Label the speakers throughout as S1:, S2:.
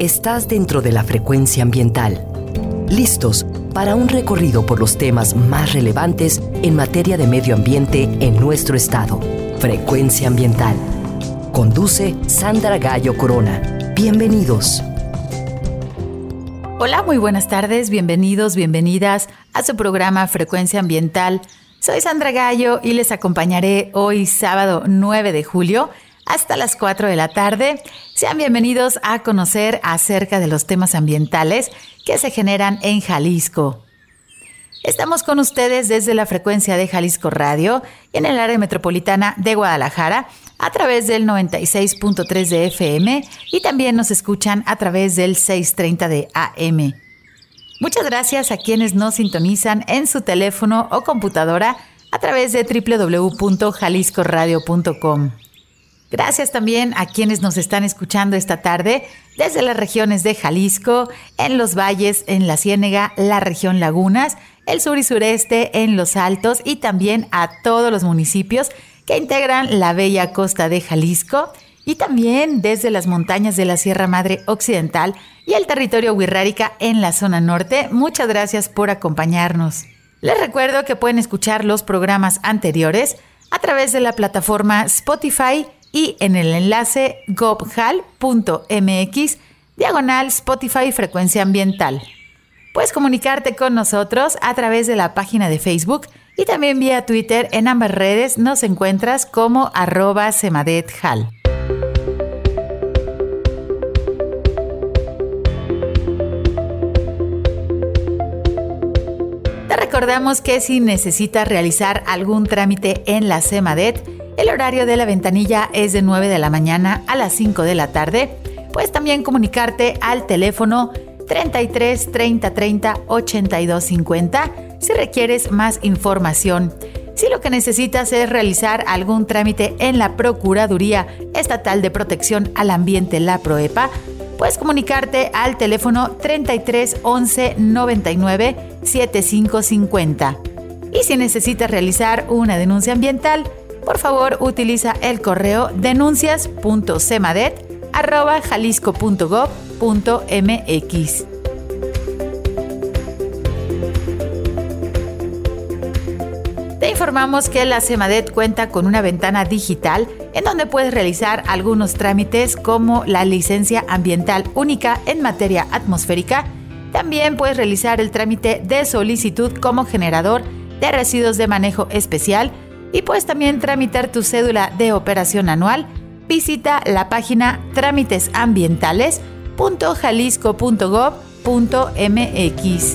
S1: Estás dentro de la frecuencia ambiental. Listos para un recorrido por los temas más relevantes en materia de medio ambiente en nuestro estado. Frecuencia ambiental. Conduce Sandra Gallo Corona. Bienvenidos.
S2: Hola, muy buenas tardes, bienvenidos, bienvenidas a su programa Frecuencia Ambiental. Soy Sandra Gallo y les acompañaré hoy sábado 9 de julio hasta las 4 de la tarde. Sean bienvenidos a conocer acerca de los temas ambientales que se generan en Jalisco. Estamos con ustedes desde la frecuencia de Jalisco Radio en el área metropolitana de Guadalajara a través del 96.3 de FM y también nos escuchan a través del 630 de AM. Muchas gracias a quienes nos sintonizan en su teléfono o computadora a través de www.jaliscoradio.com. Gracias también a quienes nos están escuchando esta tarde desde las regiones de Jalisco, en los valles, en la Ciénega, la región Lagunas, el sur y sureste, en los Altos y también a todos los municipios que integran la bella costa de Jalisco y también desde las montañas de la Sierra Madre Occidental y el territorio Huirrárica en la zona norte. Muchas gracias por acompañarnos. Les recuerdo que pueden escuchar los programas anteriores a través de la plataforma Spotify y en el enlace gobhal.mx diagonal Spotify Frecuencia Ambiental. Puedes comunicarte con nosotros a través de la página de Facebook y también vía Twitter. En ambas redes nos encuentras como arroba semadethal. Te recordamos que si necesitas realizar algún trámite en la SEMADET, el horario de la ventanilla es de 9 de la mañana a las 5 de la tarde. Puedes también comunicarte al teléfono 33 30 30 82 50 si requieres más información. Si lo que necesitas es realizar algún trámite en la Procuraduría Estatal de Protección al Ambiente, la PROEPA, puedes comunicarte al teléfono 33 11 99 7550. Y si necesitas realizar una denuncia ambiental, por favor utiliza el correo denuncias.cemadet.jalisco.gov.mx. Te informamos que la CEMADET cuenta con una ventana digital en donde puedes realizar algunos trámites como la licencia ambiental única en materia atmosférica. También puedes realizar el trámite de solicitud como generador de residuos de manejo especial y puedes también tramitar tu cédula de operación anual. Visita la página trámitesambientales.jalisco.gov.mx.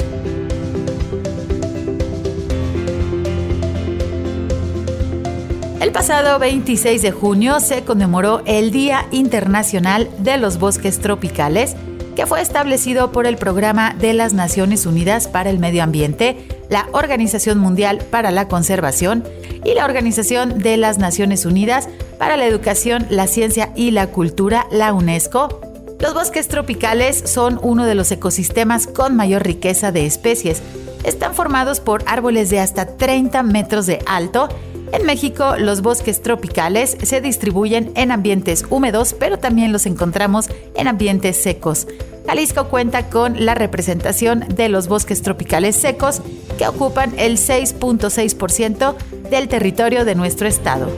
S2: El pasado 26 de junio se conmemoró el Día Internacional de los Bosques Tropicales, que fue establecido por el Programa de las Naciones Unidas para el Medio Ambiente, la Organización Mundial para la Conservación y la Organización de las Naciones Unidas para la Educación, la Ciencia y la Cultura, la UNESCO. Los bosques tropicales son uno de los ecosistemas con mayor riqueza de especies. Están formados por árboles de hasta 30 metros de alto. En México, los bosques tropicales se distribuyen en ambientes húmedos, pero también los encontramos en ambientes secos. Jalisco cuenta con la representación de los bosques tropicales secos, que ocupan el 6.6% del territorio de nuestro estado.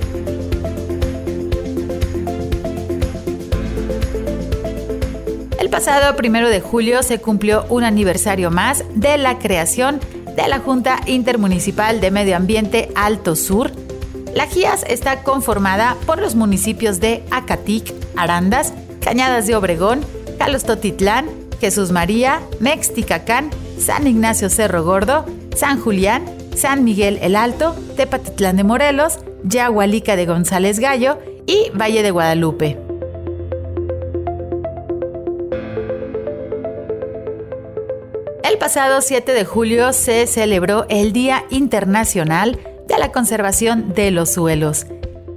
S2: El pasado primero de julio se cumplió un aniversario más de la creación de la Junta Intermunicipal de Medio Ambiente Alto Sur. La GIAS está conformada por los municipios de Acatic, Arandas, Cañadas de Obregón, Calostotitlán, Jesús María, Mexticacán, San Ignacio Cerro Gordo, San Julián, San Miguel el Alto, Tepatitlán de Morelos, Yahualica de González Gallo y Valle de Guadalupe. El pasado 7 de julio se celebró el Día Internacional de la Conservación de los Suelos.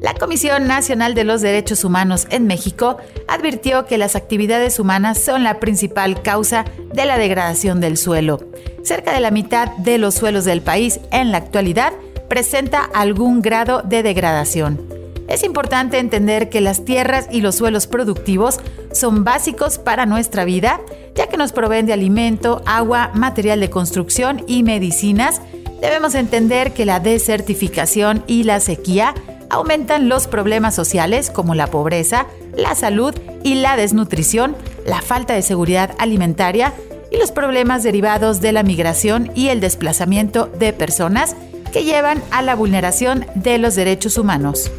S2: La Comisión Nacional de los Derechos Humanos en México advirtió que las actividades humanas son la principal causa de la degradación del suelo. Cerca de la mitad de los suelos del país en la actualidad presenta algún grado de degradación. es importante entender que las tierras y los suelos productivos son básicos para nuestra vida, ya que nos proveen de alimento, agua, material de construcción y medicinas. Debemos entender que la desertificación y la sequía aumentan los problemas sociales como la pobreza, la salud y la desnutrición, la falta de seguridad alimentaria y los problemas derivados de la migración y el desplazamiento de personas que llevan a la vulneración de los derechos humanos.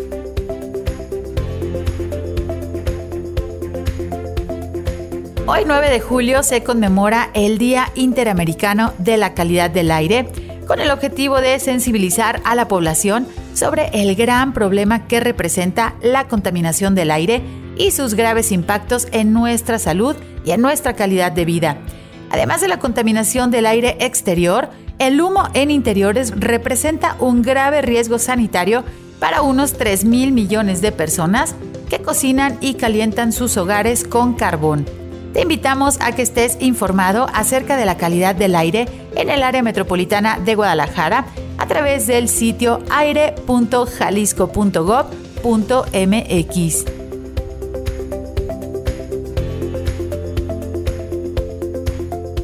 S2: Hoy 9 de julio se conmemora el Día Interamericano de la Calidad del Aire, con el objetivo de sensibilizar a la población sobre el gran problema que representa la contaminación del aire y sus graves impactos en nuestra salud y en nuestra calidad de vida. Además de la contaminación del aire exterior, el humo en interiores representa un grave riesgo sanitario para unos 3 mil millones de personas que cocinan y calientan sus hogares con carbón te invitamos a que estés informado acerca de la calidad del aire en el área metropolitana de Guadalajara a través del sitio aire.jalisco.gov.mx.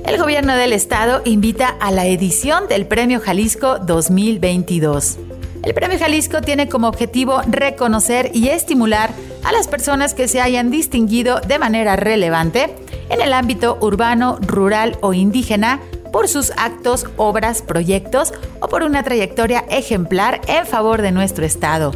S2: El gobierno del estado invita a la edición del Premio Jalisco 2022. El Premio Jalisco tiene como objetivo reconocer y estimular a las personas que se hayan distinguido de manera relevante en el ámbito urbano, rural o indígena por sus actos, obras, proyectos o por una trayectoria ejemplar en favor de nuestro Estado.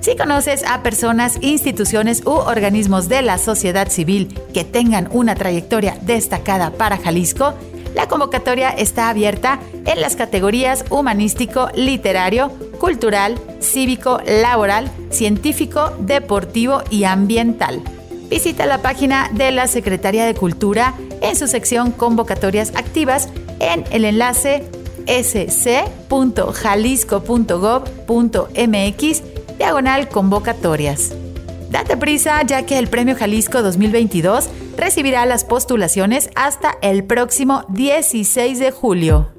S2: Si conoces a personas, instituciones u organismos de la sociedad civil que tengan una trayectoria destacada para Jalisco, la convocatoria está abierta en las categorías humanístico, literario, cultural, cívico, laboral, científico, deportivo y ambiental. Visita la página de la Secretaría de Cultura en su sección Convocatorias Activas en el enlace sc.jalisco.gov.mx diagonal convocatorias. Date prisa ya que el Premio Jalisco 2022 recibirá las postulaciones hasta el próximo 16 de julio.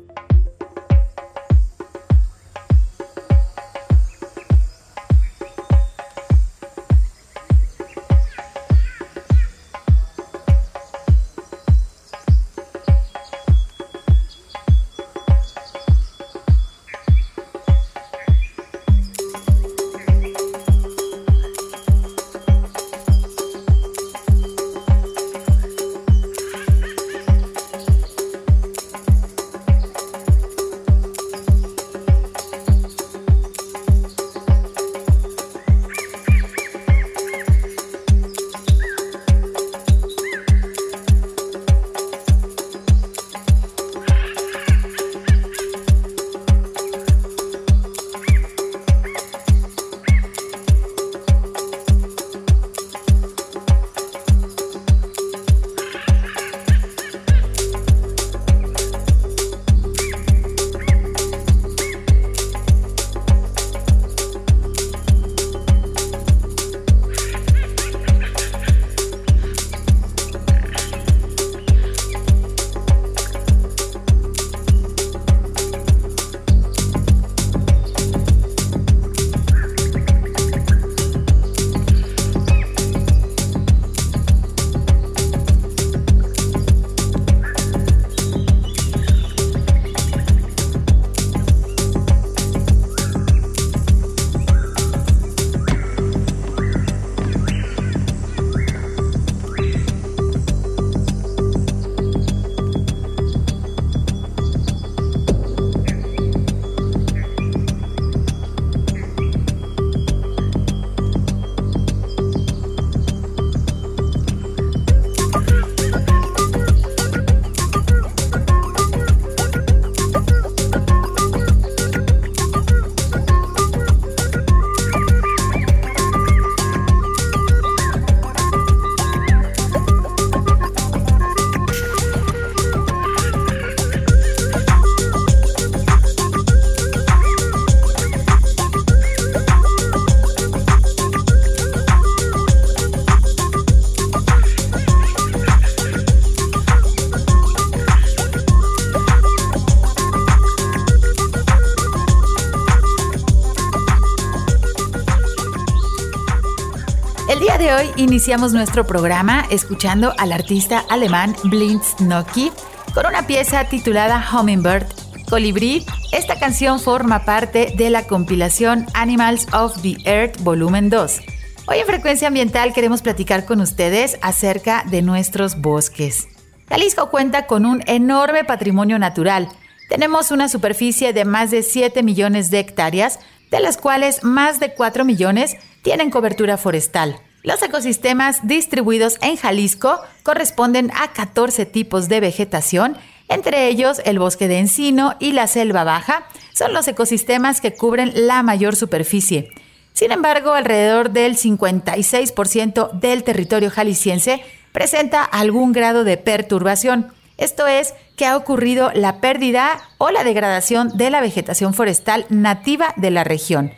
S2: Hoy iniciamos nuestro programa escuchando al artista alemán Blinz Noki con una pieza titulada Hummingbird Colibrí. Esta canción forma parte de la compilación Animals of the Earth Volumen 2. Hoy en Frecuencia Ambiental queremos platicar con ustedes acerca de nuestros bosques. Jalisco cuenta con un enorme patrimonio natural. Tenemos una superficie de más de 7 millones de hectáreas, de las cuales más de 4 millones tienen cobertura forestal. Los ecosistemas distribuidos en Jalisco corresponden a 14 tipos de vegetación, entre ellos el bosque de encino y la selva baja, son los ecosistemas que cubren la mayor superficie. Sin embargo, alrededor del 56% del territorio jalisciense presenta algún grado de perturbación. Esto es, que ha ocurrido la pérdida o la degradación de la vegetación forestal nativa de la región.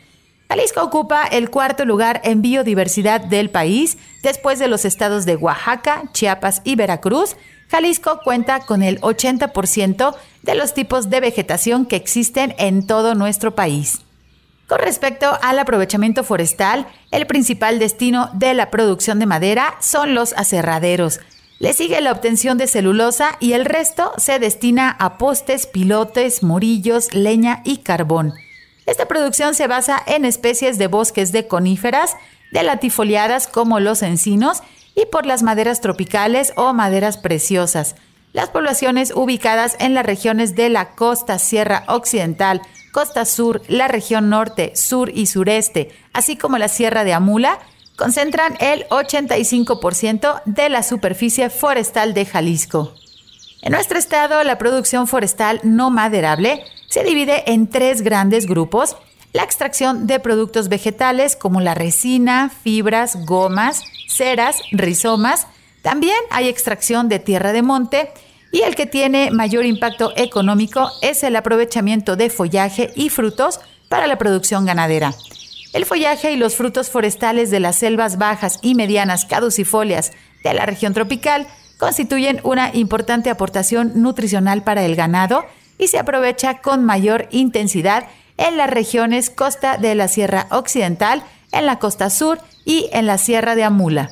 S2: Jalisco ocupa el cuarto lugar en biodiversidad del país, después de los estados de Oaxaca, Chiapas y Veracruz. Jalisco cuenta con el 80% de los tipos de vegetación que existen en todo nuestro país. Con respecto al aprovechamiento forestal, el principal destino de la producción de madera son los aserraderos. Le sigue la obtención de celulosa y el resto se destina a postes, pilotes, morillos, leña y carbón. Esta producción se basa en especies de bosques de coníferas, de latifoliadas como los encinos y por las maderas tropicales o maderas preciosas. Las poblaciones ubicadas en las regiones de la costa Sierra Occidental, costa sur, la región norte, sur y sureste, así como la Sierra de Amula, concentran el 85% de la superficie forestal de Jalisco. En nuestro estado, la producción forestal no maderable se divide en tres grandes grupos. La extracción de productos vegetales como la resina, fibras, gomas, ceras, rizomas. También hay extracción de tierra de monte y el que tiene mayor impacto económico es el aprovechamiento de follaje y frutos para la producción ganadera. El follaje y los frutos forestales de las selvas bajas y medianas caducifolias de la región tropical constituyen una importante aportación nutricional para el ganado y se aprovecha con mayor intensidad en las regiones costa de la Sierra Occidental, en la costa sur y en la Sierra de Amula.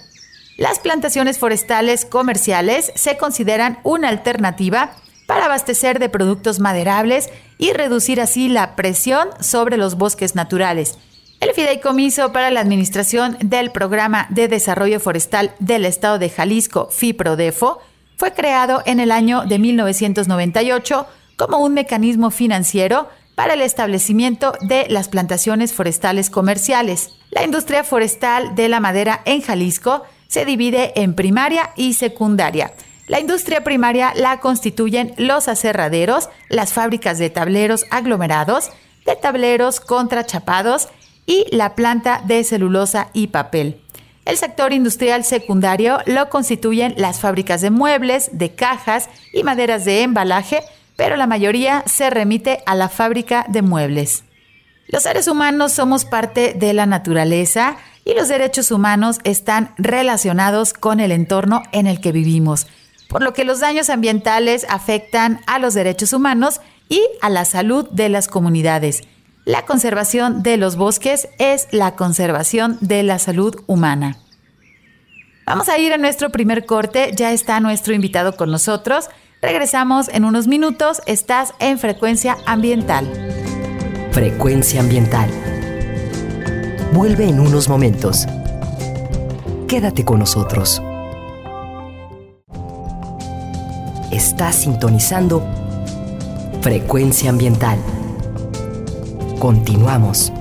S2: Las plantaciones forestales comerciales se consideran una alternativa para abastecer de productos maderables y reducir así la presión sobre los bosques naturales. El Fideicomiso para la Administración del Programa de Desarrollo Forestal del Estado de Jalisco, FIPRODEFO, fue creado en el año de 1998 como un mecanismo financiero para el establecimiento de las plantaciones forestales comerciales. La industria forestal de la madera en Jalisco se divide en primaria y secundaria. La industria primaria la constituyen los aserraderos, las fábricas de tableros aglomerados, de tableros contrachapados y la planta de celulosa y papel. El sector industrial secundario lo constituyen las fábricas de muebles, de cajas y maderas de embalaje, pero la mayoría se remite a la fábrica de muebles. Los seres humanos somos parte de la naturaleza y los derechos humanos están relacionados con el entorno en el que vivimos, por lo que los daños ambientales afectan a los derechos humanos y a la salud de las comunidades. La conservación de los bosques es la conservación de la salud humana. Vamos a ir a nuestro primer corte, ya está nuestro invitado con nosotros. Regresamos en unos minutos. Estás en Frecuencia Ambiental.
S1: Frecuencia Ambiental. Vuelve en unos momentos. Quédate con nosotros. Estás sintonizando Frecuencia Ambiental. Continuamos.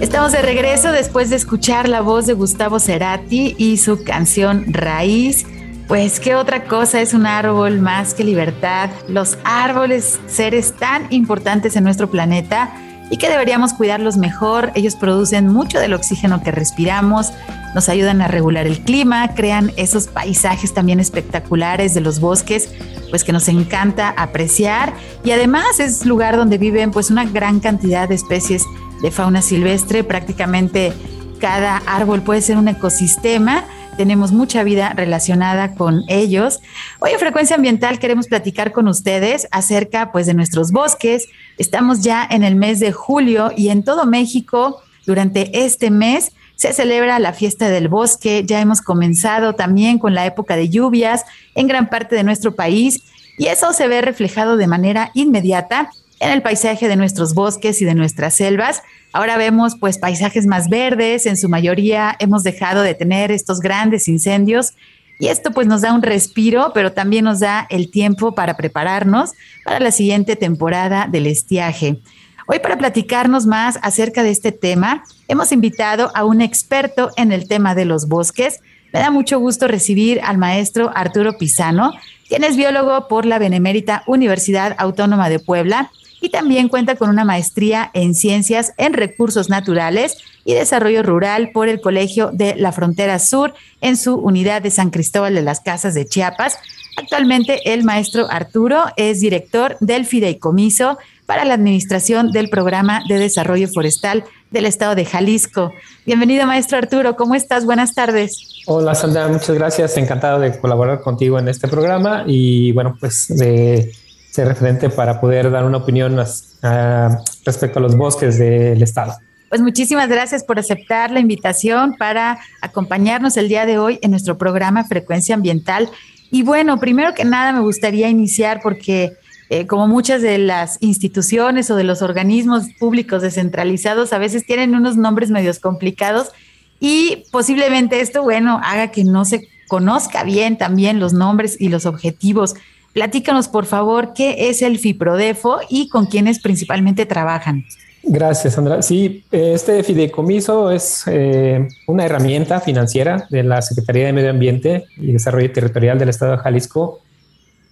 S2: Estamos de regreso después de escuchar la voz de Gustavo Cerati y su canción Raíz. Pues qué otra cosa es un árbol más que libertad. Los árboles, seres tan importantes en nuestro planeta y que deberíamos cuidarlos mejor. Ellos producen mucho del oxígeno que respiramos, nos ayudan a regular el clima, crean esos paisajes también espectaculares de los bosques, pues que nos encanta apreciar y además es lugar donde viven pues una gran cantidad de especies de fauna silvestre. Prácticamente cada árbol puede ser un ecosistema. Tenemos mucha vida relacionada con ellos. Hoy en Frecuencia Ambiental queremos platicar con ustedes acerca pues de nuestros bosques. Estamos ya en el mes de julio y en todo México durante este mes se celebra la fiesta del bosque. Ya hemos comenzado también con la época de lluvias en gran parte de nuestro país y eso se ve reflejado de manera inmediata en el paisaje de nuestros bosques y de nuestras selvas. Ahora vemos pues paisajes más verdes, en su mayoría hemos dejado de tener estos grandes incendios y esto pues nos da un respiro, pero también nos da el tiempo para prepararnos para la siguiente temporada del estiaje. Hoy para platicarnos más acerca de este tema, hemos invitado a un experto en el tema de los bosques. Me da mucho gusto recibir al maestro Arturo Pisano, quien es biólogo por la Benemérita Universidad Autónoma de Puebla y también cuenta con una maestría en ciencias en recursos naturales y desarrollo rural por el Colegio de la Frontera Sur en su unidad de San Cristóbal de las Casas de Chiapas. Actualmente el maestro Arturo es director del Fideicomiso para la administración del Programa de Desarrollo Forestal del Estado de Jalisco. Bienvenido, maestro Arturo. ¿Cómo estás? Buenas tardes.
S3: Hola, Sandra. Muchas gracias. Encantado de colaborar contigo en este programa y bueno, pues de ser referente para poder dar una opinión respecto a los bosques del estado.
S2: Pues muchísimas gracias por aceptar la invitación para acompañarnos el día de hoy en nuestro programa Frecuencia Ambiental. Y bueno, primero que nada me gustaría iniciar porque eh, como muchas de las instituciones o de los organismos públicos descentralizados a veces tienen unos nombres medios complicados y posiblemente esto, bueno, haga que no se conozca bien también los nombres y los objetivos Platícanos, por favor, qué es el FIPRODEFO y con quiénes principalmente trabajan.
S3: Gracias, Sandra. Sí, este fideicomiso es eh, una herramienta financiera de la Secretaría de Medio Ambiente y Desarrollo Territorial del Estado de Jalisco,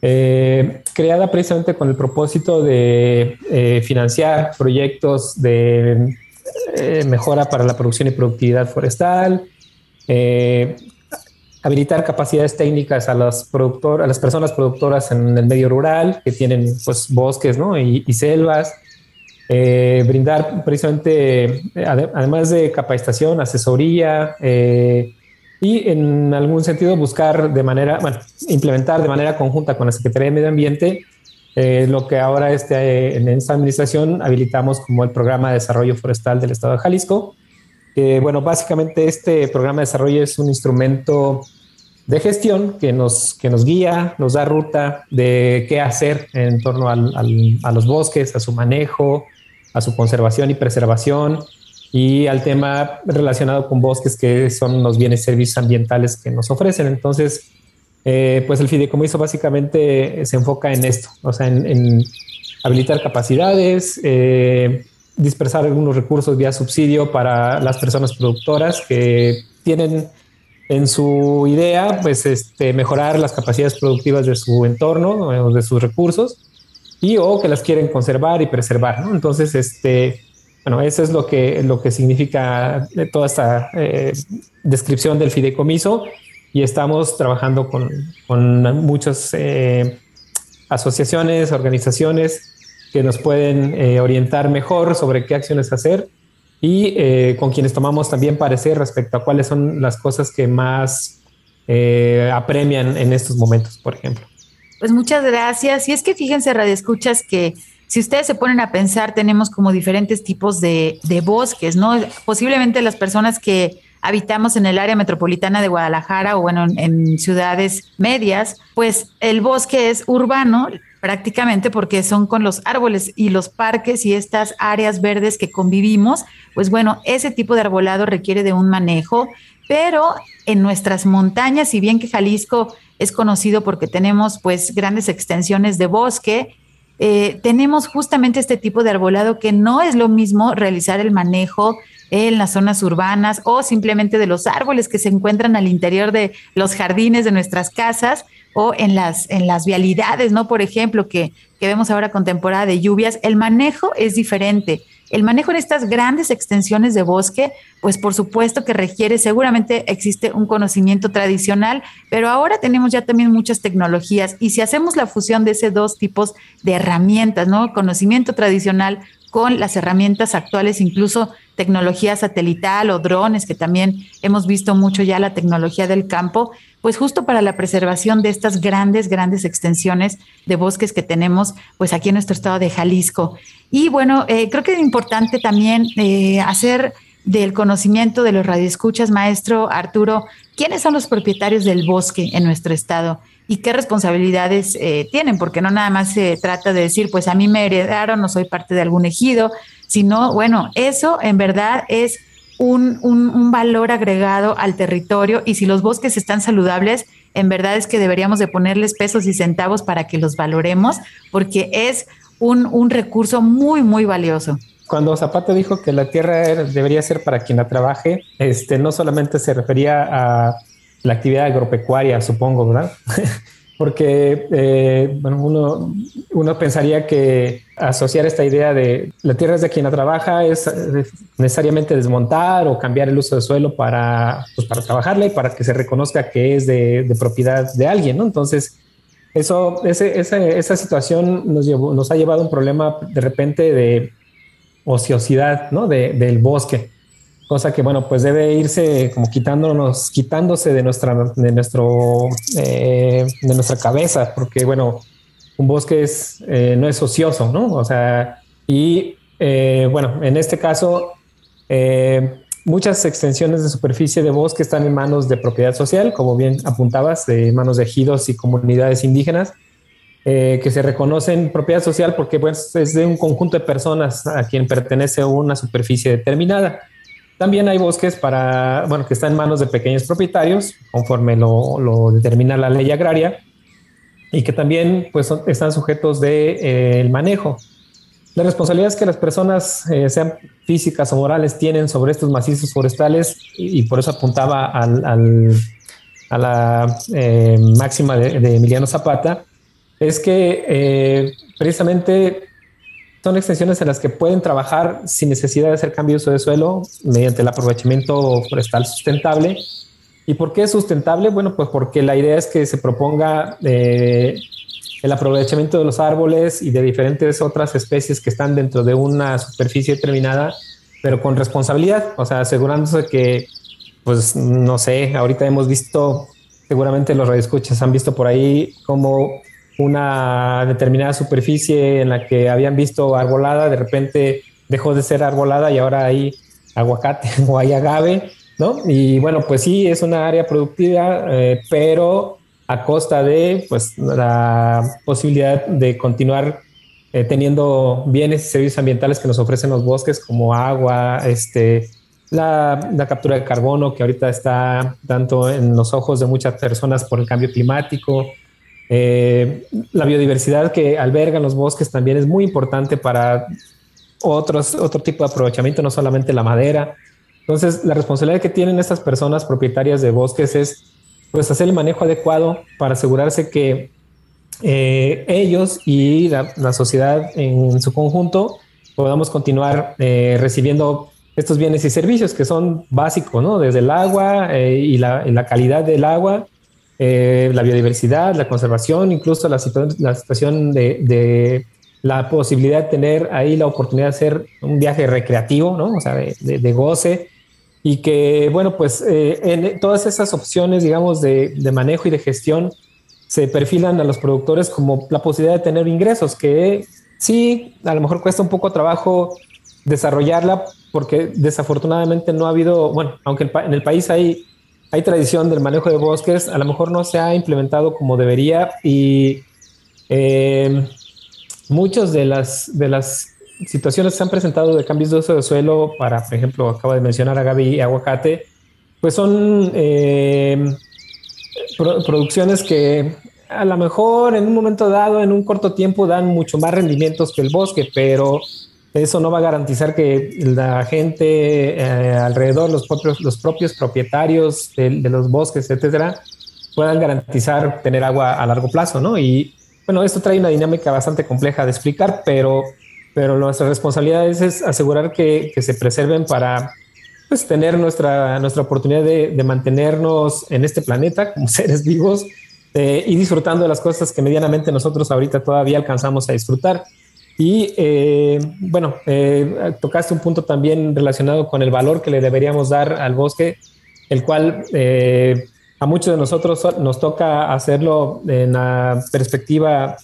S3: eh, creada precisamente con el propósito de eh, financiar proyectos de mejora para la producción y productividad forestal, habilitar capacidades técnicas a las productoras, a las personas productoras en el medio rural que tienen pues bosques ¿no? y, selvas, eh, brindar precisamente, además de capacitación, asesoría eh, y en algún sentido buscar de manera, bueno, implementar de manera conjunta con la Secretaría de Medio Ambiente eh, lo que ahora este, en esta administración habilitamos como el Programa de Desarrollo Forestal del Estado de Jalisco, bueno, básicamente este programa de desarrollo es un instrumento de gestión que nos, que nos guía, nos da ruta de qué hacer en torno a los bosques, a su manejo, a su conservación y preservación y al tema relacionado con bosques que son los bienes servicios ambientales que nos ofrecen. Entonces, eh, pues el fideicomiso básicamente se enfoca en esto, o sea, en, habilitar capacidades, eh, dispersar algunos recursos vía subsidio para las personas productoras que tienen en su idea, pues este, mejorar las capacidades productivas de su entorno o de sus recursos y o que las quieren conservar y preservar, ¿no? Entonces, este, bueno, eso es lo que, lo que significa toda esta eh, descripción del fideicomiso y estamos trabajando con, con muchas eh, asociaciones, organizaciones que nos pueden eh, orientar mejor sobre qué acciones hacer y eh, con quienes tomamos también parecer respecto a cuáles son las cosas que más eh, apremian en estos momentos, por ejemplo.
S2: Pues muchas gracias. Y es que fíjense, Radio Escuchas, que si ustedes se ponen a pensar, tenemos como diferentes tipos de, de bosques, ¿no? Posiblemente las personas que habitamos en el área metropolitana de Guadalajara o bueno, en, ciudades medias, pues el bosque es urbano prácticamente porque son con los árboles y los parques y estas áreas verdes que convivimos, pues bueno, ese tipo de arbolado requiere de un manejo, pero en nuestras montañas, si bien que Jalisco es conocido porque tenemos pues grandes extensiones de bosque, eh, tenemos justamente este tipo de arbolado que no es lo mismo realizar el manejo en las zonas urbanas o simplemente de los árboles que se encuentran al interior de los jardines de nuestras casas o en las, en las vialidades, ¿no? Por ejemplo, que, que vemos ahora con temporada de lluvias, el manejo es diferente. El manejo en estas grandes extensiones de bosque, pues por supuesto que requiere, seguramente existe un conocimiento tradicional, pero ahora tenemos ya también muchas tecnologías y si hacemos la fusión de esos dos tipos de herramientas, ¿no? Conocimiento tradicional con las herramientas actuales, incluso tecnología satelital o drones, que también hemos visto mucho ya la tecnología del campo, pues justo para la preservación de estas grandes, grandes extensiones de bosques que tenemos, pues aquí en nuestro estado de Jalisco. Y bueno, eh, creo que es importante también eh, hacer del conocimiento de los radioescuchas, maestro Arturo, quiénes son los propietarios del bosque en nuestro estado y qué responsabilidades eh, tienen, porque no nada más se trata de decir, pues a mí me heredaron, no soy parte de algún ejido, sino, bueno, eso en verdad es un, un, valor agregado al territorio y si los bosques están saludables, en verdad es que deberíamos de ponerles pesos y centavos para que los valoremos, porque es un, un recurso muy, muy valioso
S3: cuando Zapata dijo que la tierra debería ser para quien la trabaje, este, no solamente se refería a la actividad agropecuaria, supongo, ¿verdad? porque eh, bueno, uno, uno, pensaría que asociar esta idea de la tierra es de quien la trabaja es necesariamente desmontar o cambiar el uso del suelo para, pues, para trabajarla y para que se reconozca que es de, propiedad de alguien, ¿no? Entonces, eso, ese, esa, esa, situación nos, llevó, nos ha llevado a un problema de repente de ociosidad, ¿no? De, del bosque cosa que bueno, pues debe irse como quitándonos, quitándose de nuestra, de nuestro, eh, de nuestra cabeza, porque bueno, un bosque es, eh, no es ocioso, ¿no? O sea, y eh, bueno, en este caso, muchas extensiones de superficie de bosque están en manos de propiedad social, como bien apuntabas, de manos de ejidos y comunidades indígenas. que se reconocen propiedad social porque pues, es de un conjunto de personas a quien pertenece una superficie determinada. También hay bosques para, bueno, que están en manos de pequeños propietarios, conforme lo, determina la ley agraria, y que también pues, están sujetos del de, eh, manejo. Las responsabilidades que las personas, eh, sean físicas o morales, tienen sobre estos macizos forestales, y, por eso apuntaba al, a la eh, máxima de, de, Emiliano Zapata, es que precisamente son extensiones en las que pueden trabajar sin necesidad de hacer cambio de uso de suelo mediante el aprovechamiento forestal sustentable. ¿Y por qué es sustentable? Bueno, pues porque la idea es que se proponga eh, el aprovechamiento de los árboles y de diferentes otras especies que están dentro de una superficie determinada, pero con responsabilidad, o sea, asegurándose que, pues, no sé, ahorita hemos visto, seguramente los radioescuchas han visto por ahí cómo una determinada superficie en la que habían visto arbolada, de repente dejó de ser arbolada y ahora hay aguacate o hay agave, ¿no? Y bueno, pues sí, es una área productiva, eh, pero a costa de pues, la posibilidad de continuar eh, teniendo bienes y servicios ambientales que nos ofrecen los bosques, como agua, este, la, la, captura de carbono, que ahorita está tanto en los ojos de muchas personas por el cambio climático, eh, la biodiversidad que albergan los bosques también es muy importante para otros, otro tipo de aprovechamiento, no solamente la madera. Entonces, la responsabilidad que tienen estas personas propietarias de bosques es pues hacer el manejo adecuado para asegurarse que eh, ellos y la, sociedad en su conjunto podamos continuar eh, recibiendo estos bienes y servicios que son básicos, ¿no? Desde el agua y la, y, la, calidad del agua eh, la biodiversidad, la conservación, incluso la, situación de, la posibilidad de tener ahí la oportunidad de hacer un viaje recreativo, ¿no? O sea, de, goce. Y que, bueno, pues eh, en todas esas opciones, digamos, de, manejo y de gestión se perfilan a los productores como la posibilidad de tener ingresos, que sí, a lo mejor cuesta un poco trabajo desarrollarla porque desafortunadamente no ha habido, bueno, aunque en el país hay, hay tradición del manejo de bosques, a lo mejor no se ha implementado como debería y eh, muchas de las, de las situaciones que se han presentado de cambios de uso de suelo para, por ejemplo, acaba de mencionar a Gaby aguacate, pues son eh, producciones que a lo mejor en un momento dado, en un corto tiempo, dan mucho más rendimientos que el bosque, pero eso no va a garantizar que la gente eh, alrededor, los propios, los propios propietarios de, los bosques, etcétera, puedan garantizar tener agua a largo plazo, ¿no? Y bueno, esto trae una dinámica bastante compleja de explicar, pero, pero nuestra responsabilidad es, asegurar que, se preserven para pues, tener nuestra, nuestra oportunidad de, de mantenernos en este planeta como seres vivos eh, y disfrutando de las cosas que medianamente nosotros ahorita todavía alcanzamos a disfrutar. Y eh, bueno, eh, tocaste un punto también relacionado con el valor que le deberíamos dar al bosque, el cual a muchos de nosotros nos toca hacerlo en la perspectiva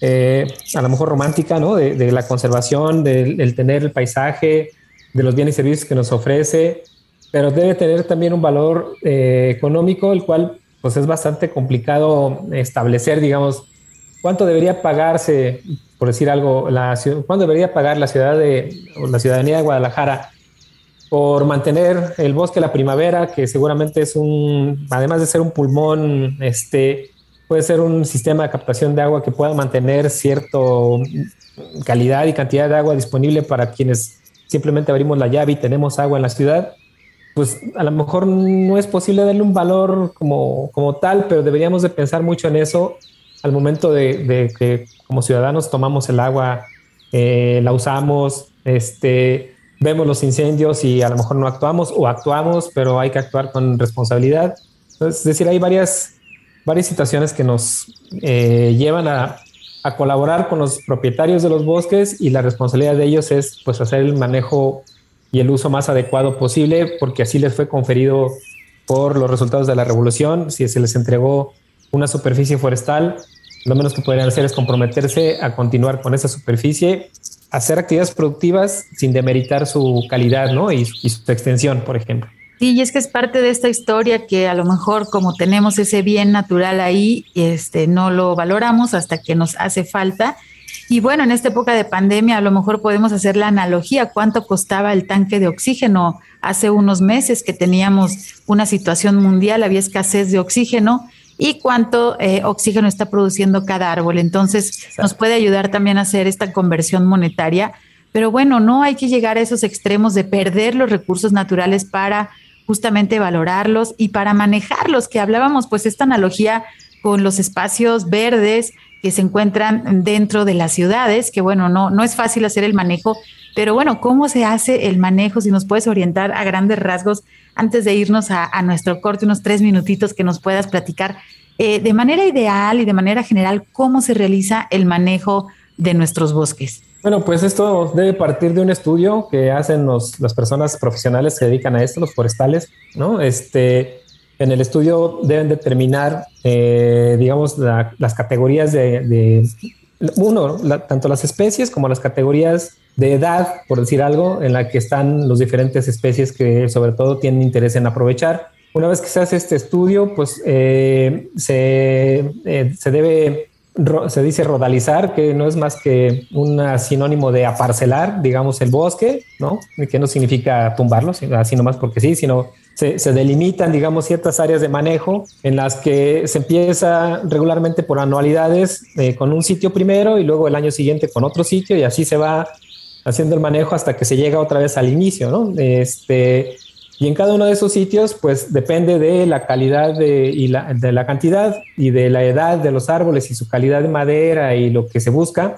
S3: a lo mejor romántica, ¿no? De, la conservación, del tener el paisaje, de los bienes y servicios que nos ofrece, pero debe tener también un valor económico, el cual pues es bastante complicado establecer, digamos, cuánto debería pagarse, por decir algo, la, cuánto debería pagar la ciudad de la ciudadanía de Guadalajara por mantener el bosque la primavera, que seguramente es un, además de ser un pulmón, este, puede ser un sistema de captación de agua que pueda mantener cierta calidad y cantidad de agua disponible para quienes simplemente abrimos la llave y tenemos agua en la ciudad pues a lo mejor no es posible darle un valor como, como tal, pero deberíamos de pensar mucho en eso al momento de, que como ciudadanos tomamos el agua, eh, la usamos, este, vemos los incendios y a lo mejor no actuamos o actuamos, pero hay que actuar con responsabilidad. es decir, hay varias, varias situaciones que nos eh, llevan a, a, colaborar con los propietarios de los bosques y la responsabilidad de ellos es pues hacer el manejo y el uso más adecuado posible, porque así les fue conferido por los resultados de la revolución. Si se les entregó una superficie forestal, lo menos que podrían hacer es comprometerse a continuar con esa superficie, hacer actividades productivas sin demeritar su calidad ¿no? y, su extensión, por ejemplo.
S2: Sí, y es que es parte de esta historia que a lo mejor como tenemos ese bien natural ahí, este, no lo valoramos hasta que nos hace falta y bueno, en esta época de pandemia a lo mejor podemos hacer la analogía, cuánto costaba el tanque de oxígeno hace unos meses que teníamos una situación mundial, había escasez de oxígeno y cuánto eh, oxígeno está produciendo cada árbol. Entonces nos puede ayudar también a hacer esta conversión monetaria. Pero bueno, no hay que llegar a esos extremos de perder los recursos naturales para justamente valorarlos y para manejarlos, que hablábamos pues esta analogía con los espacios verdes, que se encuentran dentro de las ciudades, que bueno, no, no es fácil hacer el manejo, pero bueno, ¿cómo se hace el manejo? Si nos puedes orientar a grandes rasgos antes de irnos a, nuestro corte, unos tres minutitos que nos puedas platicar eh, de manera ideal y de manera general, ¿cómo se realiza el manejo de nuestros bosques?
S3: Bueno, pues esto debe partir de un estudio que hacen las personas profesionales que se dedican a esto, los forestales, ¿no? Este, en el estudio deben determinar, eh, digamos, las categorías de, uno, tanto las especies como las categorías de edad, por decir algo, en la que están las diferentes especies que sobre todo tienen interés en aprovechar. Una vez que se hace este estudio, pues eh, se, eh, se debe se dice rodalizar, que no es más que un sinónimo de aparcelar, digamos, el bosque, ¿no? Que no significa tumbarlo, así nomás porque sí, sino se, delimitan, digamos, ciertas áreas de manejo en las que se empieza regularmente por anualidades eh, con un sitio primero y luego el año siguiente con otro sitio y así se va haciendo el manejo hasta que se llega otra vez al inicio, ¿no? Este, y en cada uno de esos sitios, pues depende de la calidad de, y la, de la cantidad y de la edad de los árboles y su calidad de madera y lo que se busca,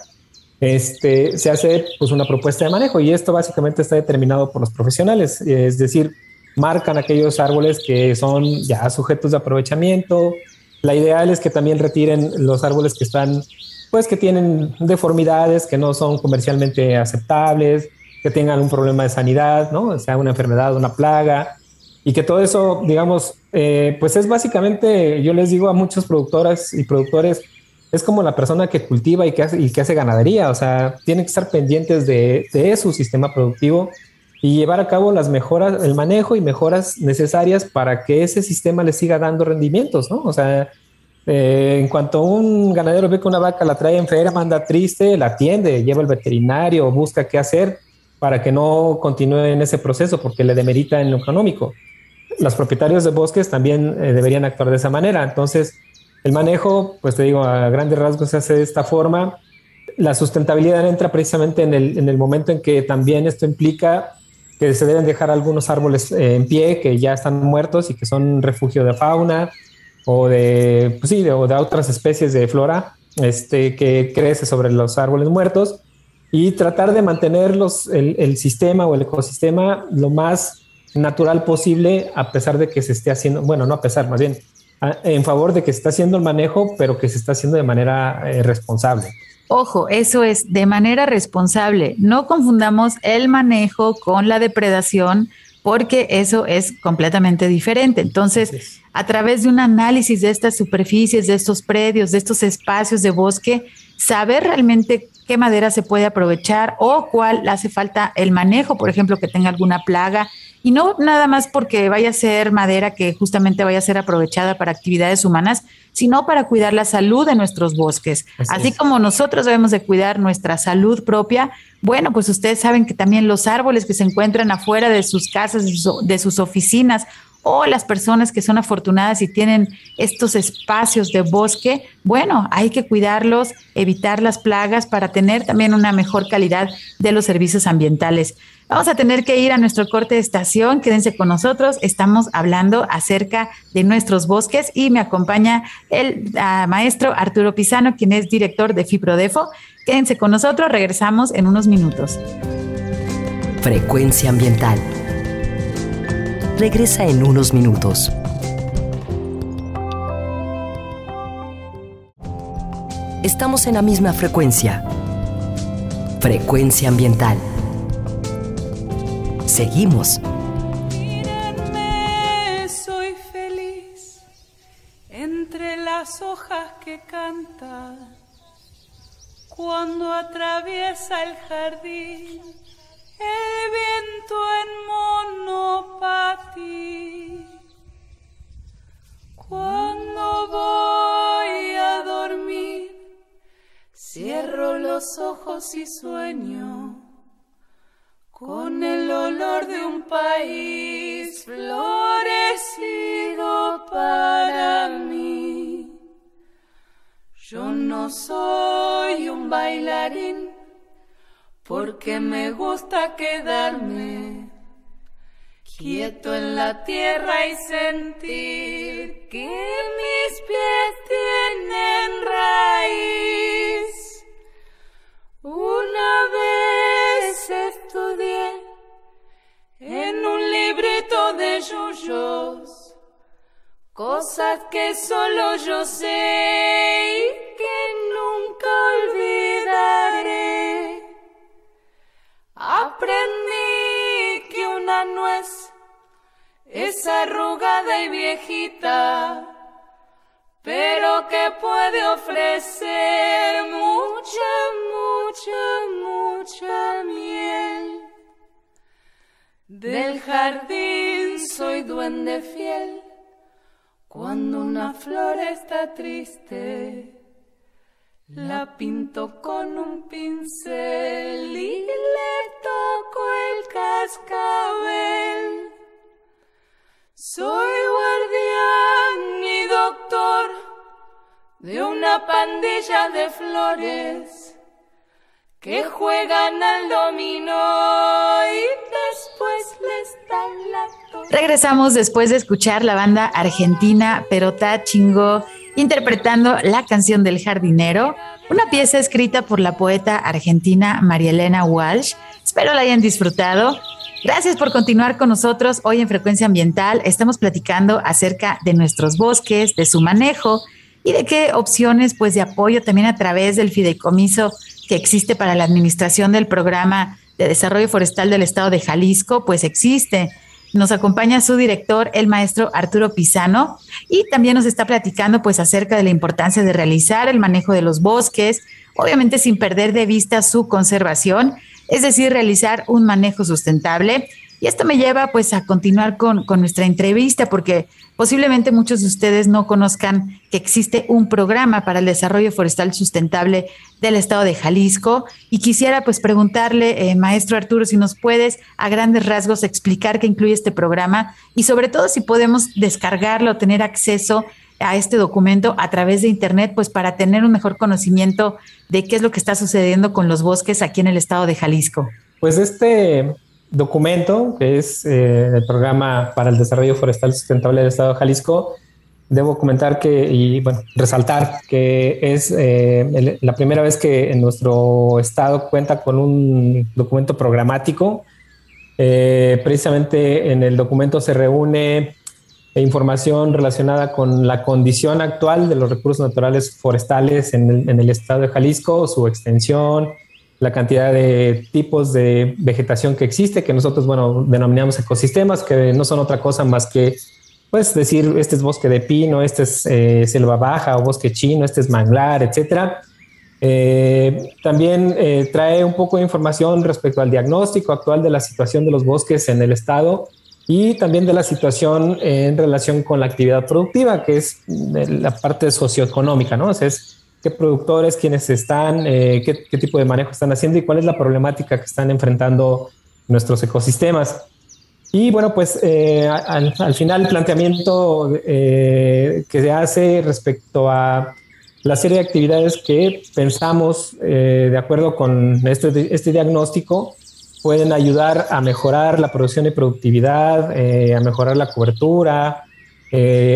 S3: este, se hace pues una propuesta de manejo y esto básicamente está determinado por los profesionales, es decir, marcan aquellos árboles que son ya sujetos de aprovechamiento. La ideal es que también retiren los árboles que están, pues que tienen deformidades, que no son comercialmente aceptables, que tengan un problema de sanidad, ¿no? Sea, una enfermedad, una plaga, y que todo eso, digamos, eh, pues es básicamente, yo les digo a muchos productoras y productores, es como la persona que cultiva y que hace, y que hace ganadería, o sea, tienen que estar pendientes de, de su sistema productivo y llevar a cabo las mejoras, el manejo y mejoras necesarias para que ese sistema le siga dando rendimientos, ¿no? O sea, eh, en cuanto un ganadero ve que una vaca la trae enferma, anda triste, la atiende, lleva al veterinario, busca qué hacer para que no continúe en ese proceso porque le demerita en lo económico. Los propietarios de bosques también eh, deberían actuar de esa manera. Entonces, el manejo, pues te digo, a grandes rasgos se hace de esta forma. La sustentabilidad entra precisamente en el, en el momento en que también esto implica que se deben dejar algunos árboles eh, en pie que ya están muertos y que son refugio de fauna o de, pues sí, o de otras especies de flora este, que crece sobre los árboles muertos y tratar de mantener el, el, sistema o el ecosistema lo más natural posible a pesar de que se esté haciendo, bueno, no a pesar, más bien en favor de que se está haciendo el manejo, pero que se está haciendo de manera eh, responsable.
S2: Ojo, eso es de manera responsable. No confundamos el manejo con la depredación porque eso es completamente diferente. Entonces, a través de un análisis de estas superficies, de estos predios, de estos espacios de bosque, saber realmente qué madera se puede aprovechar o cuál hace falta el manejo, por ejemplo, que tenga alguna plaga, y no nada más porque vaya a ser madera que justamente vaya a ser aprovechada para actividades humanas, sino para cuidar la salud de nuestros bosques. Así, como nosotros debemos de cuidar nuestra salud propia, bueno, pues ustedes saben que también los árboles que se encuentran afuera de sus casas, de sus oficinas o las personas que son afortunadas y tienen estos espacios de bosque, bueno, hay que cuidarlos, evitar las plagas para tener también una mejor calidad de los servicios ambientales. Vamos a tener que ir a nuestro corte de estación. Quédense con nosotros. Estamos hablando acerca de nuestros bosques y me acompaña el ah, maestro Arturo Pisano, quien es director de FIPRODEFO. Quédense con nosotros. Regresamos en unos minutos.
S1: Frecuencia ambiental. Regresa en unos minutos. Estamos en la misma frecuencia. Frecuencia ambiental. Seguimos.
S4: Mírenme, soy feliz entre las hojas que cantan cuando atraviesa el jardín el viento en monopatí. Cuando voy a dormir, cierro los ojos y sueño con el olor de un país florecido para mí. Yo no soy un bailarín porque me gusta quedarme quieto en la tierra y sentir que mis pies tienen raíz. Una vez estudié en un librito de yuyos cosas que solo yo sé y que nunca olvidaré. Aprendí que una nuez es arrugada y viejita pero que puede ofrecer mucha, mucha, miel. Del jardín soy duende fiel, cuando una flor está triste, la pinto con un pincel y le toco el cascabel. Soy guardián y doctor de una pandilla de flores que juegan al dominó y después les dan la.
S2: Regresamos después de escuchar la banda argentina Perotá Chingo interpretando la canción del jardinero, una pieza escrita por la poeta argentina María Elena Walsh. Espero la hayan disfrutado. Gracias por continuar con nosotros hoy en Frecuencia Ambiental. Estamos platicando acerca de nuestros bosques, de su manejo y de qué opciones pues de apoyo también a través del fideicomiso que existe para la administración del programa de desarrollo forestal del estado de Jalisco, pues existe. Nos acompaña su director, el maestro Arturo Pisano, y también nos está platicando pues acerca de la importancia de realizar el manejo de los bosques, obviamente sin perder de vista su conservación, es decir, realizar un manejo sustentable. Y esto me lleva pues a continuar con, con nuestra entrevista porque Posiblemente muchos de ustedes no conozcan que existe un programa para el desarrollo forestal sustentable del estado de Jalisco y quisiera pues preguntarle, eh, maestro Arturo, si nos puedes a grandes rasgos explicar qué incluye este programa y sobre todo si podemos descargarlo tener acceso a este documento a través de Internet, pues para tener un mejor conocimiento de qué es lo que está sucediendo con los bosques aquí en el estado de Jalisco.
S3: Pues este documento, que es eh, el programa para el desarrollo forestal sustentable del Estado de Jalisco, debo comentar que, y bueno, resaltar que es eh, la primera vez que en nuestro estado cuenta con un documento programático. Eh, precisamente en el documento se reúne información relacionada con la condición actual de los recursos naturales forestales en el, en el estado de Jalisco, su extensión, la cantidad de tipos de vegetación que existe, que nosotros, bueno, denominamos ecosistemas, que no son otra cosa más que, pues, decir, este es bosque de pino, este es eh, selva baja o bosque chino, este es manglar, etcétera. Eh, también eh, trae un poco de información respecto al diagnóstico actual de la situación de los bosques en el estado y también de la situación en relación con la actividad productiva, que es la parte socioeconómica, ¿no? O es qué productores, quiénes están, eh, qué, tipo de manejo están haciendo y cuál es la problemática que están enfrentando nuestros ecosistemas. Y bueno, pues eh, al, final el planteamiento eh, que se hace respecto a la serie de actividades que pensamos, de acuerdo con este, este diagnóstico, pueden ayudar a mejorar la producción y productividad, a mejorar la cobertura,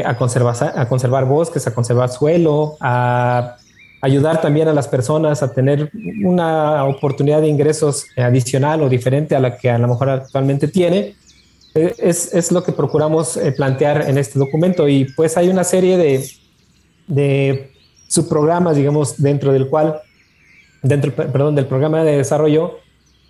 S3: a, conservar, a conservar bosques, a conservar suelo, a ayudar también a las personas a tener una oportunidad de ingresos adicional o diferente a la que a lo mejor actualmente tiene. Eh, es, es lo que procuramos eh, plantear en este documento y pues hay una serie de, de subprogramas, digamos, dentro del cual, dentro, perdón, del programa de desarrollo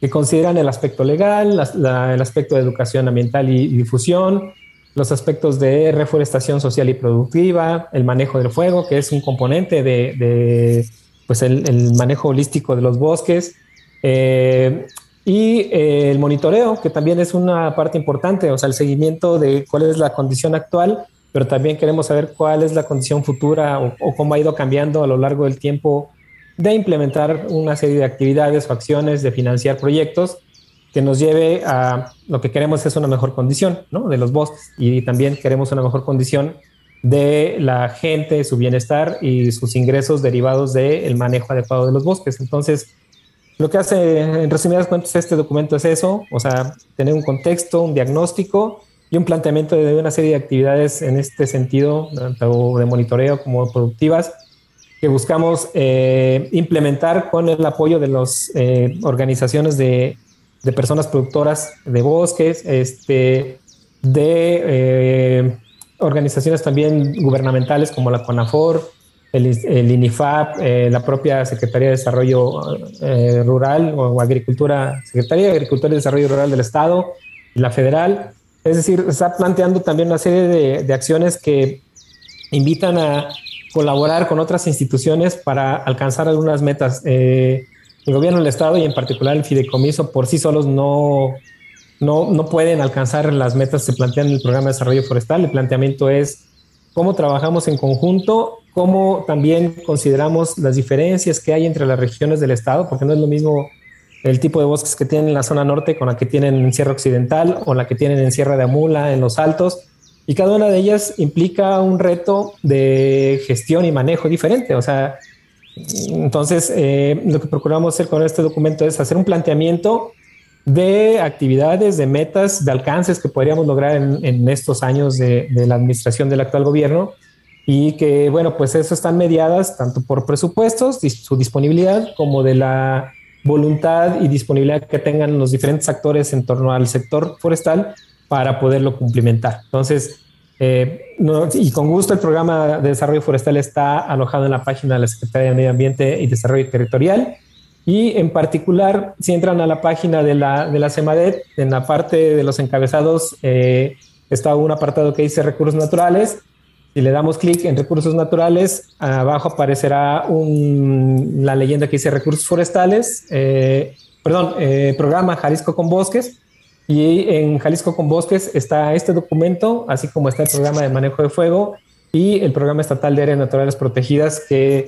S3: que consideran el aspecto legal, el aspecto de educación ambiental y difusión, los aspectos de reforestación social y productiva, el manejo del fuego, que es un componente de, pues el, manejo holístico de los bosques, eh, y eh, el monitoreo, que también es una parte importante, o sea, el seguimiento de cuál es la condición actual, pero también queremos saber cuál es la condición futura o, o cómo ha ido cambiando a lo largo del tiempo de implementar una serie de actividades o acciones, de financiar proyectos que nos lleve a lo que queremos es una mejor condición ¿no? de los bosques y también queremos una mejor condición de la gente, su bienestar y sus ingresos derivados del manejo adecuado de los bosques. Entonces, lo que hace en resumidas cuentas este documento es eso, o sea, tener un contexto, un diagnóstico y un planteamiento de una serie de actividades en este sentido, tanto de monitoreo como productivas, que buscamos eh, implementar con el apoyo de las eh, organizaciones de de personas productoras de bosques, este, de eh, organizaciones también gubernamentales como la CONAFOR, el, el INIFAP, eh, la propia Secretaría de Desarrollo eh, Rural o Agricultura, Secretaría de Agricultura y Desarrollo Rural del Estado la federal. Es decir, está planteando también una serie de, acciones que invitan a colaborar con otras instituciones para alcanzar algunas metas. El gobierno del Estado y en particular el fideicomiso por sí solos no, no, no pueden alcanzar las metas que se plantean en el programa de desarrollo forestal. El planteamiento es cómo trabajamos en conjunto, cómo también consideramos las diferencias que hay entre las regiones del Estado, porque no es lo mismo el tipo de bosques que tienen en la zona norte con la que tienen en Sierra Occidental o la que tienen en Sierra de Amula, en los Altos, y cada una de ellas implica un reto de gestión y manejo diferente. O sea, entonces, eh, lo que procuramos hacer con este documento es hacer un planteamiento de actividades, de metas, de alcances que podríamos lograr en, estos años de, la administración del actual gobierno y que, bueno, pues eso están mediadas tanto por presupuestos, su disponibilidad, como de la voluntad y disponibilidad que tengan los diferentes actores en torno al sector forestal para poderlo cumplimentar. Entonces, eh, y con gusto el programa de desarrollo forestal está alojado en la página de la Secretaría de Medio Ambiente y Desarrollo Territorial. Y en particular, si entran a la página de la, de la CEMADET, en la parte de los encabezados eh, está un apartado que dice recursos naturales. Si le damos clic en recursos naturales, abajo aparecerá un, la leyenda que dice recursos forestales, eh, perdón, eh, programa Jalisco con Bosques. Y en Jalisco con Bosques está este documento, así como está el programa de manejo de fuego y el programa estatal de áreas naturales protegidas que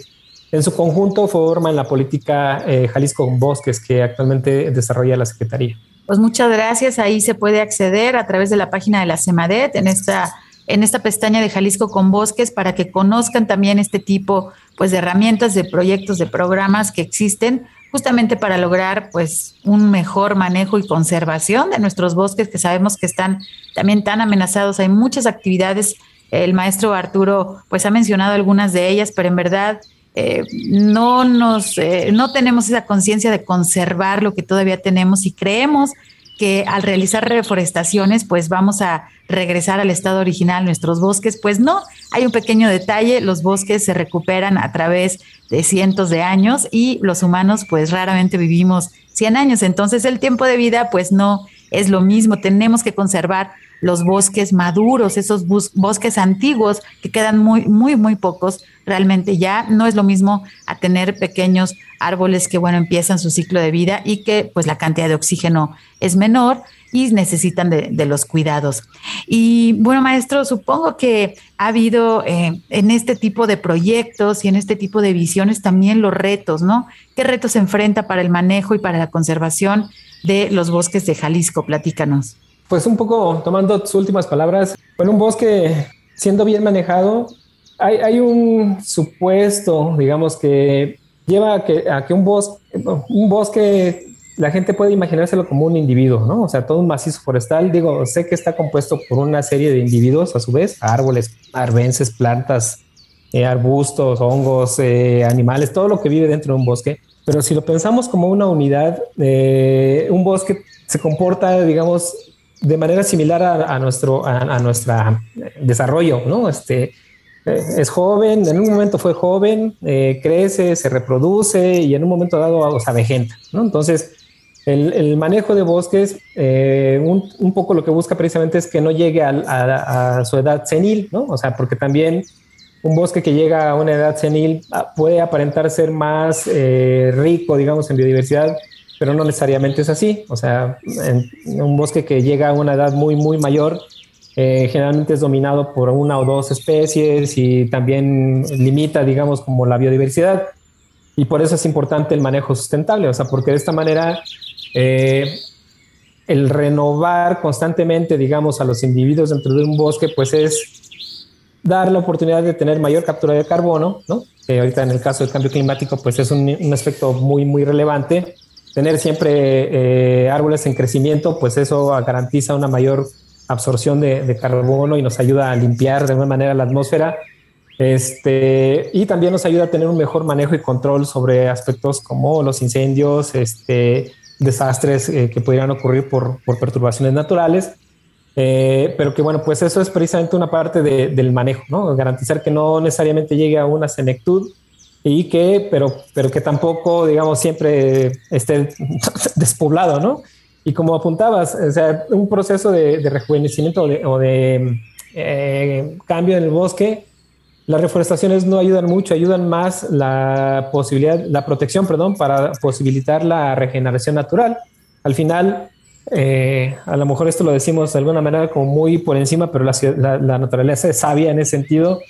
S3: en su conjunto forman la política eh, Jalisco con Bosques que actualmente desarrolla la Secretaría.
S2: Pues muchas gracias. Ahí se puede acceder a través de la página de la CEMADET en esta, en esta pestaña de Jalisco con Bosques para que conozcan también este tipo pues, de herramientas, de proyectos, de programas que existen justamente para lograr pues un mejor manejo y conservación de nuestros bosques que sabemos que están también tan amenazados. Hay muchas actividades. El maestro Arturo pues ha mencionado algunas de ellas, pero en verdad eh, no nos eh, no tenemos esa conciencia de conservar lo que todavía tenemos y creemos que al realizar reforestaciones, pues vamos a regresar al estado original nuestros bosques. Pues no, hay un pequeño detalle, los bosques se recuperan a través de cientos de años y los humanos pues raramente vivimos 100 años, entonces el tiempo de vida pues no es lo mismo, tenemos que conservar los bosques maduros, esos bosques antiguos que quedan muy, muy, muy pocos, realmente ya no es lo mismo a tener pequeños árboles que, bueno, empiezan su ciclo de vida y que pues la cantidad de oxígeno es menor y necesitan de, los cuidados. Y bueno, maestro, supongo que ha habido eh, en este tipo de proyectos y en este tipo de visiones también los retos, ¿no? ¿Qué retos se enfrenta para el manejo y para la conservación de los bosques de Jalisco? Platícanos.
S3: Pues un poco tomando tus últimas palabras, bueno, un bosque siendo bien manejado, hay, un supuesto, digamos, que lleva a que, a que un, bosque, un bosque, la gente puede imaginárselo como un individuo, ¿no? O sea, todo un macizo forestal, digo, sé que está compuesto por una serie de individuos, a su vez, árboles, arbences, plantas, eh, arbustos, hongos, eh, animales, todo lo que vive dentro de un bosque. Pero si lo pensamos como una unidad, eh, un bosque se comporta, digamos, de manera similar a, nuestro a, nuestra desarrollo, ¿no? Este eh, es joven, en un momento fue joven, eh, crece, se reproduce y en un momento dado o sea, vegeta, ¿no? Entonces, el, manejo de bosques, eh, un, poco lo que busca precisamente es que no llegue a, a, su edad senil, ¿no? O sea, porque también un bosque que llega a una edad senil ah, puede aparentar ser más rico, digamos, en biodiversidad, pero no necesariamente es así. O sea, en un bosque que llega a una edad muy, muy mayor, eh, generalmente es dominado por una o dos especies y también limita, digamos, como la biodiversidad. Y por eso es importante el manejo sustentable, o sea, porque de esta manera eh, el renovar constantemente, digamos, a los individuos dentro de un bosque, pues es dar la oportunidad de tener mayor captura de carbono, ¿no? Que ahorita en el caso del cambio climático, pues es un, un aspecto muy, muy relevante tener siempre eh, árboles en crecimiento, pues eso garantiza una mayor absorción de, carbono y nos ayuda a limpiar de alguna manera la atmósfera. Este, y también nos ayuda a tener un mejor manejo y control sobre aspectos como los incendios, este, desastres eh, que pudieran ocurrir por, perturbaciones naturales. Eh, pero que bueno, pues eso es precisamente una parte del manejo, ¿no? Garantizar que no necesariamente llegue a una senectud, y que, pero, pero que tampoco, digamos, siempre esté despoblado, ¿no? Y como apuntabas, o sea, un proceso de, rejuvenecimiento o de, eh, cambio en el bosque, las reforestaciones no ayudan mucho, ayudan más la posibilidad, la protección, perdón, para posibilitar la regeneración natural. Al final, eh, a lo mejor esto lo decimos de alguna manera como muy por encima, pero la, la naturaleza es sabia en ese sentido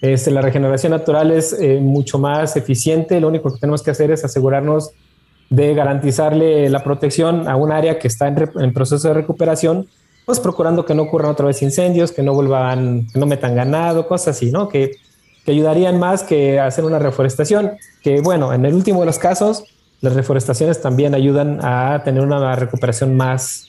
S3: este, la regeneración natural es eh, mucho más eficiente. Lo único que tenemos que hacer es asegurarnos de garantizarle la protección a un área que está en, proceso de recuperación, pues procurando que no ocurran otra vez incendios, que no vuelvan, que no metan ganado, cosas así, ¿no? Que, que ayudarían más que hacer una reforestación. Que bueno, en el último de los casos, las reforestaciones también ayudan a tener una recuperación más,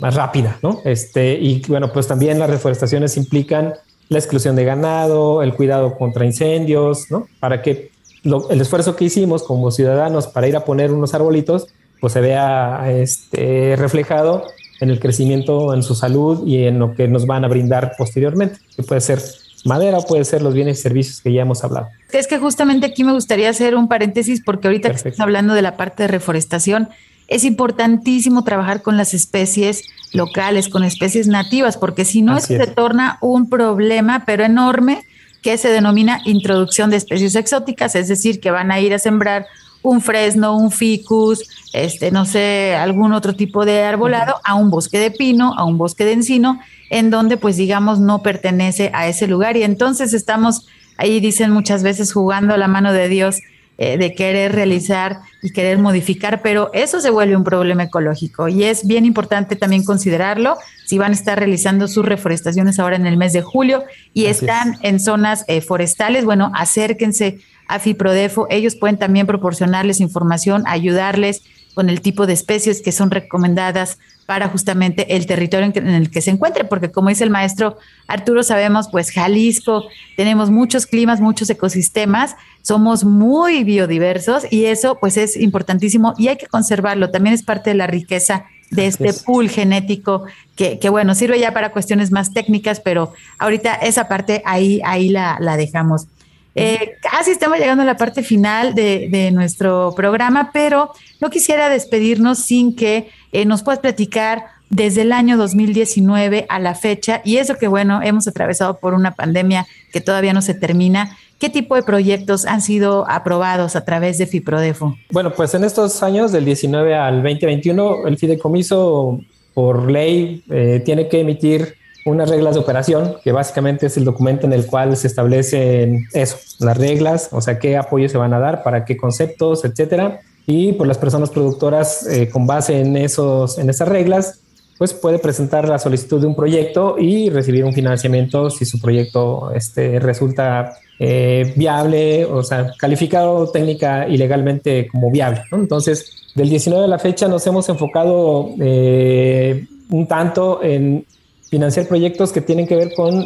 S3: más rápida, ¿no? Este, y bueno, pues también las reforestaciones implican la exclusión de ganado, el cuidado contra incendios, ¿no? Para que el esfuerzo que hicimos como ciudadanos para ir a poner unos arbolitos, pues se vea este, reflejado en el crecimiento, en su salud y en lo que nos van a brindar posteriormente, que puede ser madera o puede ser los bienes y servicios que ya hemos hablado.
S2: Es que justamente aquí me gustaría hacer un paréntesis porque ahorita que estás hablando de la parte de reforestación, es importantísimo trabajar con las especies locales, con especies nativas, porque si no, se torna un problema, pero enorme, que se denomina introducción de especies exóticas, es decir, que van a ir a sembrar un fresno, un ficus, este, no sé, algún otro tipo de arbolado, a un bosque de pino, a un bosque de encino, en donde pues digamos no pertenece a ese lugar. Y entonces estamos ahí, dicen muchas veces, jugando la mano de Dios eh, de querer realizar y querer modificar, pero eso se vuelve un problema ecológico y es bien importante también considerarlo. Si van a estar realizando sus reforestaciones ahora en el mes de julio y están en zonas eh, forestales, bueno, acérquense a FIPRODEFO, ellos pueden también proporcionarles información, ayudarles con el tipo de especies que son recomendadas para justamente el territorio en, el que se encuentre, porque como dice el maestro Arturo, sabemos, pues Jalisco, tenemos muchos climas, muchos ecosistemas, somos muy biodiversos y eso pues es importantísimo y hay que conservarlo, también es parte de la riqueza de este pool genético que, que, bueno, sirve ya para cuestiones más técnicas, pero ahorita esa parte ahí, ahí la, la dejamos. Eh, casi estamos llegando a la parte final de, nuestro programa, pero no quisiera despedirnos sin que eh, nos puedas platicar desde el año 2019 a la fecha, y eso que bueno, hemos atravesado por una pandemia que todavía no se termina. ¿Qué tipo de proyectos han sido aprobados a través de FIPRODEFO?
S3: Bueno, pues en estos años, del 19 al 2021, el fideicomiso por ley eh, tiene que emitir unas reglas de operación, que básicamente es el documento en el cual se establecen eso, las reglas, o sea, qué apoyo se van a dar, para qué conceptos, etcétera. Y por pues, las personas productoras, eh, con base en, esos, en esas reglas, pues puede presentar la solicitud de un proyecto y recibir un financiamiento si su proyecto este, resulta eh, viable, o sea, calificado técnica y legalmente como viable. Entonces, del 19 a la fecha nos hemos enfocado eh, un tanto en financiar proyectos que tienen que ver con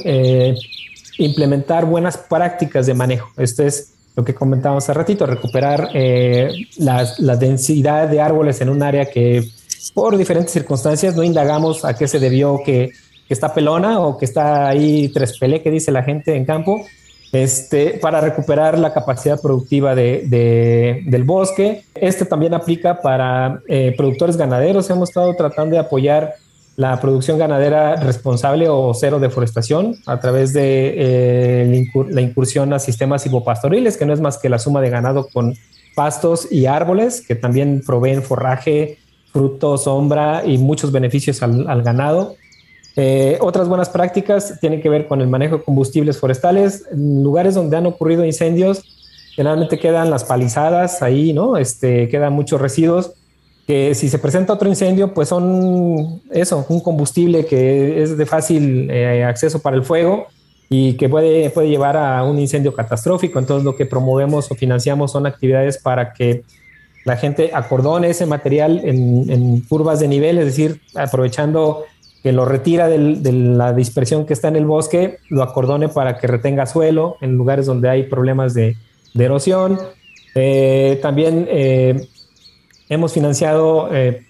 S3: implementar buenas prácticas de manejo. Esto es lo que comentábamos hace ratito, recuperar eh, la, densidad de árboles en un área que por diferentes circunstancias no indagamos a qué se debió que, está pelona o que está ahí tres pelé, que dice la gente en campo, este, para recuperar la capacidad productiva de, del bosque. Este también aplica para eh, productores ganaderos. Hemos estado tratando de apoyar la producción ganadera responsable o cero deforestación a través de eh, la incursión a sistemas hipopastoriles, que no es más que la suma de ganado con pastos y árboles, que también proveen forraje, fruto, sombra y muchos beneficios al, ganado. Eh, otras buenas prácticas tienen que ver con el manejo de combustibles forestales. En lugares donde han ocurrido incendios, generalmente quedan las palizadas ahí, ¿no? Este, quedan muchos residuos que si se presenta otro incendio, pues son eso, un combustible que es de fácil eh, acceso para el fuego y que puede, puede llevar a un incendio catastrófico. Entonces lo que promovemos o financiamos son actividades para que la gente acordone ese material en, curvas de nivel, es decir, aprovechando que lo retira de la dispersión que está en el bosque, lo acordone para que retenga suelo en lugares donde hay problemas de, erosión. Eh, también eh, Hemos financiado eh,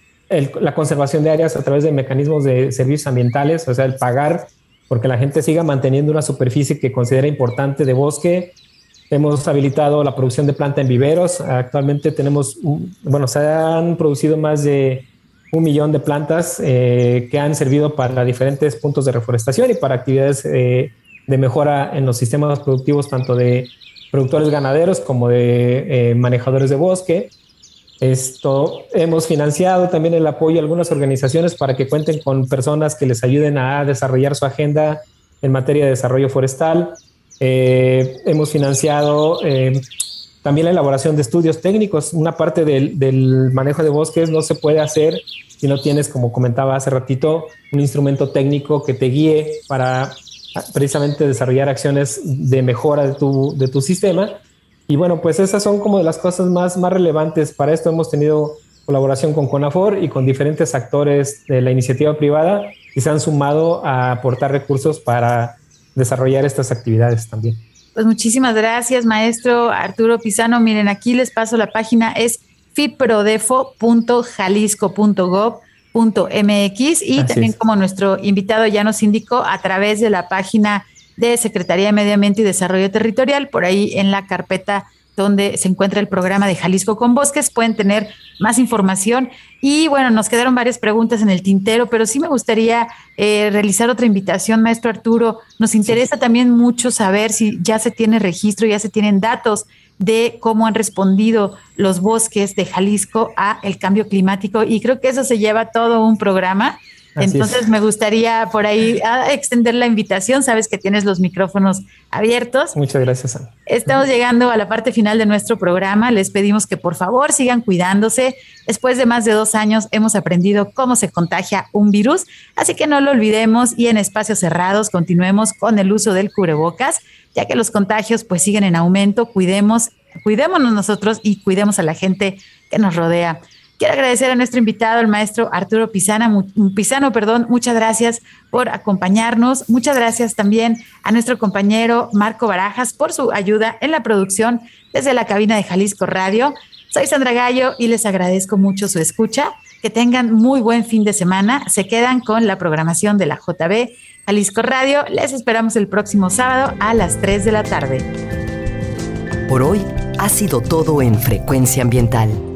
S3: la conservación de áreas a través de mecanismos de servicios ambientales, o sea, el pagar porque la gente siga manteniendo una superficie que considera importante de bosque. Hemos habilitado la producción de planta en viveros. Actualmente tenemos, bueno, se han producido más de un millón de plantas eh, que han servido para diferentes puntos de reforestación y para actividades eh, de mejora en los sistemas productivos, tanto de productores ganaderos como de manejadores de bosque. Esto hemos financiado también el apoyo a algunas organizaciones para que cuenten con personas que les ayuden a desarrollar su agenda en materia de desarrollo forestal. Eh, hemos financiado eh, también la elaboración de estudios técnicos. Una parte del, del, manejo de bosques no se puede hacer si no tienes, como comentaba hace ratito, un instrumento técnico que te guíe para precisamente desarrollar acciones de mejora de tu, de tu sistema y bueno, pues esas son como de las cosas más, más relevantes. Para esto hemos tenido colaboración con CONAFOR y con diferentes actores de la iniciativa privada y se han sumado a aportar recursos para desarrollar estas actividades también.
S2: Pues muchísimas gracias, maestro Arturo Pisano. Miren, aquí les paso la página, es fiprodefo.jalisco.gov.mx y también como nuestro invitado ya nos indicó, a través de la página de Secretaría de Medio Ambiente y Desarrollo Territorial, por ahí en la carpeta donde se encuentra el programa de Jalisco con Bosques. Pueden tener más información. Y bueno, nos quedaron varias preguntas en el tintero, pero sí me gustaría eh, realizar otra invitación, maestro Arturo. Nos interesa también mucho saber si ya se tiene registro, ya se tienen datos de cómo han respondido los bosques de Jalisco a el cambio climático y creo que eso se lleva todo un programa entonces me gustaría por ahí ah, extender la invitación. Sabes que tienes los micrófonos abiertos.
S3: Muchas gracias.
S2: Estamos llegando a la parte final de nuestro programa. Les pedimos que por favor sigan cuidándose. Después de más de dos años hemos aprendido cómo se contagia un virus, así que no lo olvidemos y en espacios cerrados continuemos con el uso del cubrebocas, ya que los contagios pues siguen en aumento. Cuidemos, cuidémonos nosotros y cuidemos a la gente que nos rodea. Quiero agradecer a nuestro invitado, el maestro Arturo Pisana, Pisano. Perdón, muchas gracias por acompañarnos. Muchas gracias también a nuestro compañero Marco Barajas por su ayuda en la producción desde la cabina de Jalisco Radio. Soy Sandra Gallo y les agradezco mucho su escucha. Que tengan muy buen fin de semana. Se quedan con la programación de la JB Jalisco Radio. Les esperamos el próximo sábado a las 3 de la tarde.
S1: Por hoy ha sido todo en Frecuencia Ambiental.